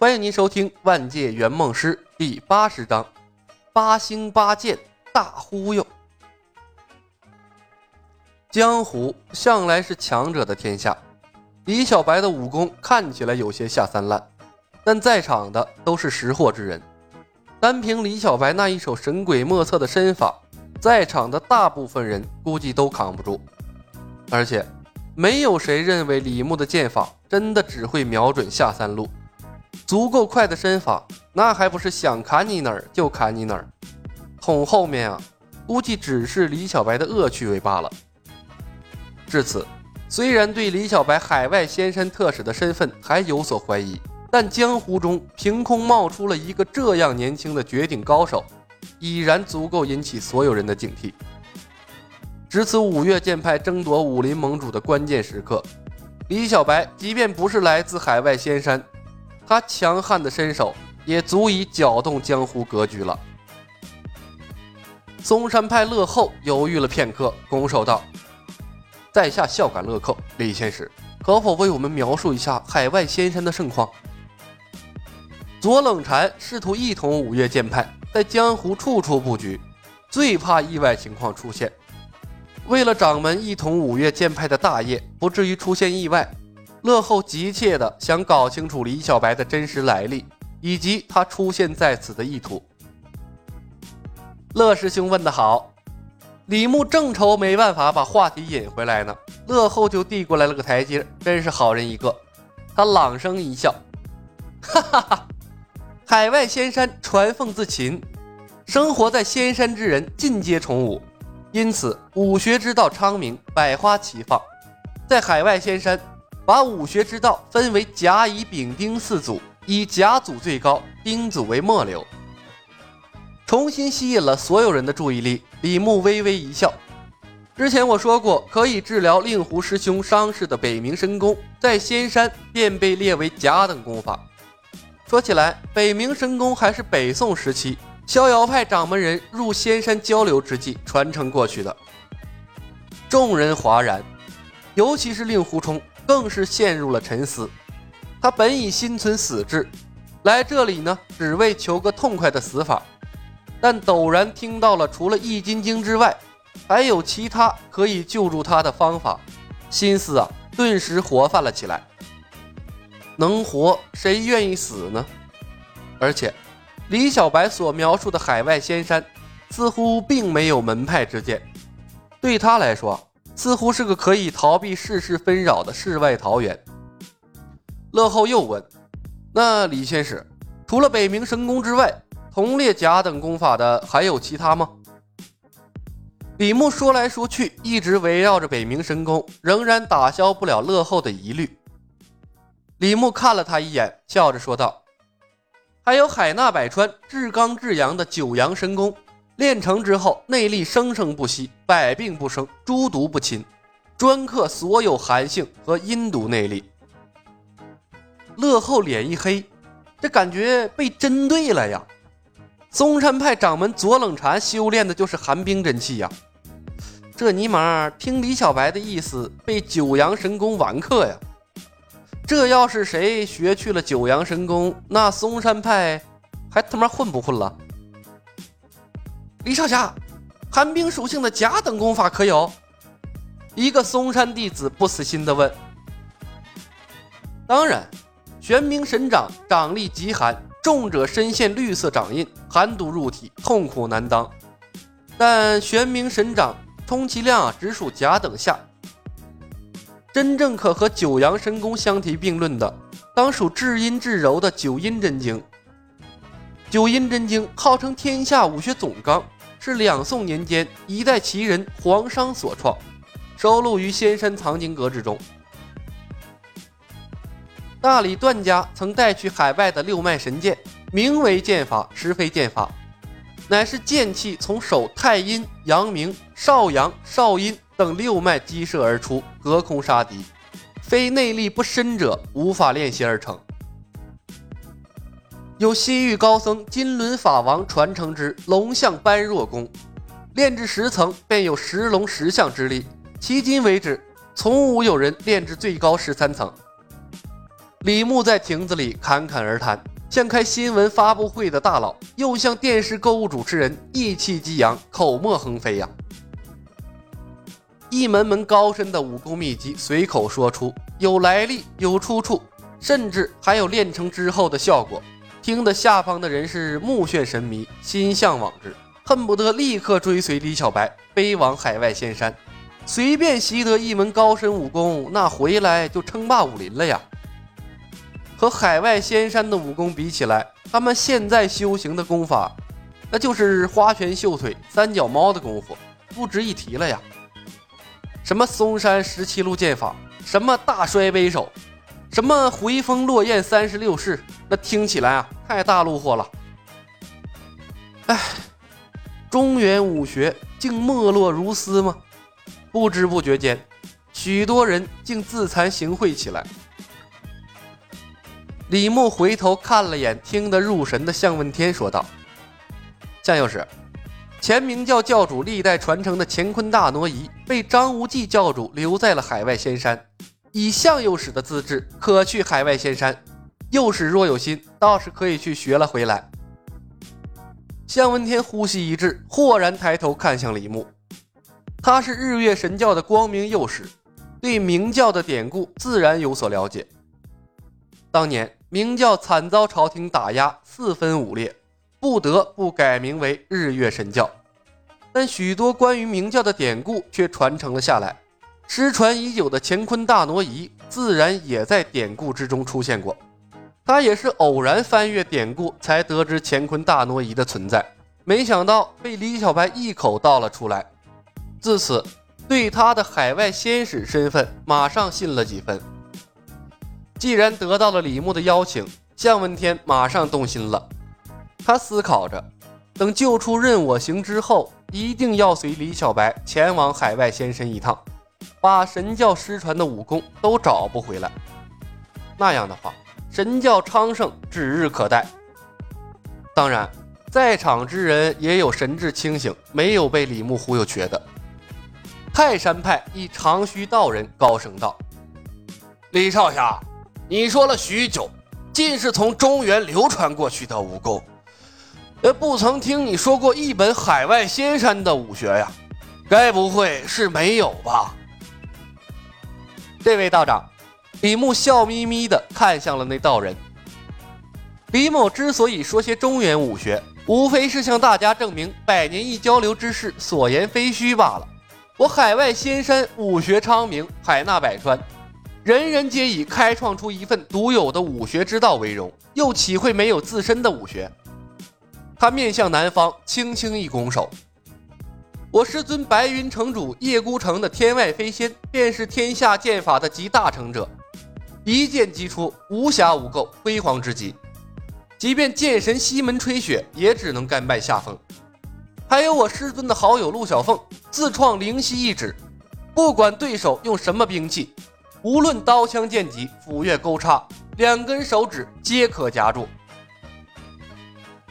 欢迎您收听《万界圆梦师》第八十章：八星八剑大忽悠。江湖向来是强者的天下，李小白的武功看起来有些下三滥，但在场的都是识货之人。单凭李小白那一手神鬼莫测的身法，在场的大部分人估计都扛不住。而且，没有谁认为李牧的剑法真的只会瞄准下三路。足够快的身法，那还不是想砍你哪儿就砍你哪儿？捅后面啊，估计只是李小白的恶趣味罢了。至此，虽然对李小白海外仙山特使的身份还有所怀疑，但江湖中凭空冒出了一个这样年轻的绝顶高手，已然足够引起所有人的警惕。值此五岳剑派争夺武林盟主的关键时刻，李小白即便不是来自海外仙山，他强悍的身手也足以搅动江湖格局了。嵩山派乐后犹豫了片刻，拱手道。在下孝感乐客，李仙使可否为我们描述一下海外仙山的盛况？左冷禅试图一统五岳剑派，在江湖处处布局，最怕意外情况出现。为了掌门一统五岳剑派的大业不至于出现意外，乐后急切地想搞清楚李小白的真实来历以及他出现在此的意图。乐师兄问得好。李牧正愁没办法把话题引回来呢，乐后就递过来了个台阶，真是好人一个。他朗声一笑，哈哈哈！海外仙山传凤自秦，生活在仙山之人尽皆崇武，因此武学之道昌明，百花齐放。在海外仙山，把武学之道分为甲、乙、丙、丁四组，以甲组最高，丁组为末流。重新吸引了所有人的注意力。李牧微微一笑。之前我说过，可以治疗令狐师兄伤势的北冥神功，在仙山便被列为甲等功法。说起来，北冥神功还是北宋时期逍遥派掌门人入仙山交流之际传承过去的。众人哗然，尤其是令狐冲，更是陷入了沉思。他本已心存死志，来这里呢，只为求个痛快的死法。但陡然听到了除了易筋经之外，还有其他可以救助他的方法，心思啊顿时活泛了起来。能活谁愿意死呢？而且李小白所描述的海外仙山，似乎并没有门派之见，对他来说，似乎是个可以逃避世事纷扰的世外桃源。乐后又问：“那李仙使，除了北冥神功之外？”同列甲等功法的还有其他吗？李牧说来说去，一直围绕着北冥神功，仍然打消不了乐后的疑虑。李牧看了他一眼，笑着说道：“还有海纳百川、至刚至阳的九阳神功，练成之后内力生生不息，百病不生，诸毒不侵，专克所有寒性和阴毒内力。”乐后脸一黑，这感觉被针对了呀！嵩山派掌门左冷禅修炼的就是寒冰真气呀，这尼玛听李小白的意思，被九阳神功完克呀！这要是谁学去了九阳神功，那嵩山派还他妈混不混了？李少侠，寒冰属性的甲等功法可有？一个嵩山弟子不死心的问。当然，玄冥神掌掌力极寒。重者身陷绿色掌印，寒毒入体，痛苦难当。但玄冥神掌充其量啊，只属甲等下。真正可和九阳神功相提并论的，当属至阴至柔的九阴真经。九阴真经号称天下武学总纲，是两宋年间一代奇人黄商所创，收录于仙山藏经阁之中。大理段家曾带去海外的六脉神剑，名为剑法，实非剑法，乃是剑气从手太阴、阳明、少阳、少阴等六脉激射而出，隔空杀敌，非内力不深者无法练习而成。有西域高僧金轮法王传承之龙象般若功，炼至十层便有十龙十象之力，迄今为止从无有人炼至最高十三层。李牧在亭子里侃侃而谈，像开新闻发布会的大佬，又像电视购物主持人，意气激扬，口沫横飞呀。一门门高深的武功秘籍随口说出，有来历，有出处，甚至还有练成之后的效果，听得下方的人是目眩神迷，心向往之，恨不得立刻追随李小白飞往海外仙山。随便习得一门高深武功，那回来就称霸武林了呀！和海外仙山的武功比起来，他们现在修行的功法，那就是花拳绣腿、三脚猫的功夫，不值一提了呀！什么嵩山十七路剑法，什么大摔杯手，什么回风落雁三十六式，那听起来啊，太大路货了。哎，中原武学竟没落如斯吗？不知不觉间，许多人竟自惭形秽起来。李牧回头看了眼听得入神的向问天，说道：“向右使，前明教教主历代传承的乾坤大挪移，被张无忌教主留在了海外仙山。以向右使的资质，可去海外仙山。右使若有心，倒是可以去学了回来。”向问天呼吸一滞，豁然抬头看向李牧。他是日月神教的光明右使，对明教的典故自然有所了解。当年明教惨遭朝廷打压，四分五裂，不得不改名为日月神教。但许多关于明教的典故却传承了下来，失传已久的乾坤大挪移自然也在典故之中出现过。他也是偶然翻阅典故，才得知乾坤大挪移的存在，没想到被李小白一口道了出来。自此，对他的海外仙使身份马上信了几分。既然得到了李牧的邀请，向问天马上动心了。他思考着，等救出任我行之后，一定要随李小白前往海外仙山一趟，把神教失传的武功都找不回来。那样的话，神教昌盛指日可待。当然，在场之人也有神志清醒，没有被李牧忽悠瘸的。泰山派一长须道人高声道：“李少侠，你说了许久，尽是从中原流传过去的武功，呃，不曾听你说过一本海外仙山的武学呀？该不会是没有吧？”这位道长，李牧笑眯眯地看向了那道人。李某之所以说些中原武学，无非是向大家证明百年一交流之事所言非虚罢了。我海外仙山武学昌明，海纳百川，人人皆以开创出一份独有的武学之道为荣，又岂会没有自身的武学？他面向南方，轻轻一拱手：“我师尊白云城主叶孤城的天外飞仙，便是天下剑法的集大成者，一剑击出，无瑕无垢，辉煌之极。即便剑神西门吹雪，也只能甘拜下风。”还有我师尊的好友陆小凤，自创灵犀一指，不管对手用什么兵器，无论刀枪剑戟、斧钺钩叉，两根手指皆可夹住。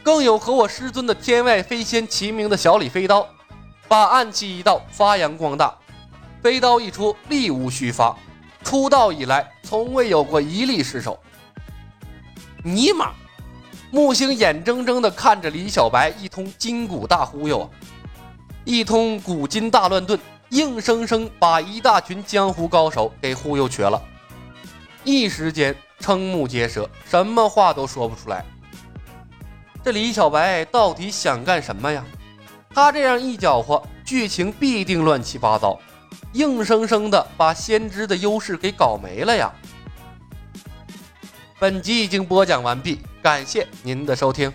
更有和我师尊的天外飞仙齐名的小李飞刀，把暗器一道发扬光大，飞刀一出，力无虚发，出道以来从未有过一例失手。尼玛！木星眼睁睁地看着李小白一通筋骨大忽悠啊，一通古今大乱炖，硬生生把一大群江湖高手给忽悠瘸了，一时间瞠目结舌，什么话都说不出来。这李小白到底想干什么呀？他这样一搅和，剧情必定乱七八糟，硬生生的把先知的优势给搞没了呀！本集已经播讲完毕。感谢您的收听。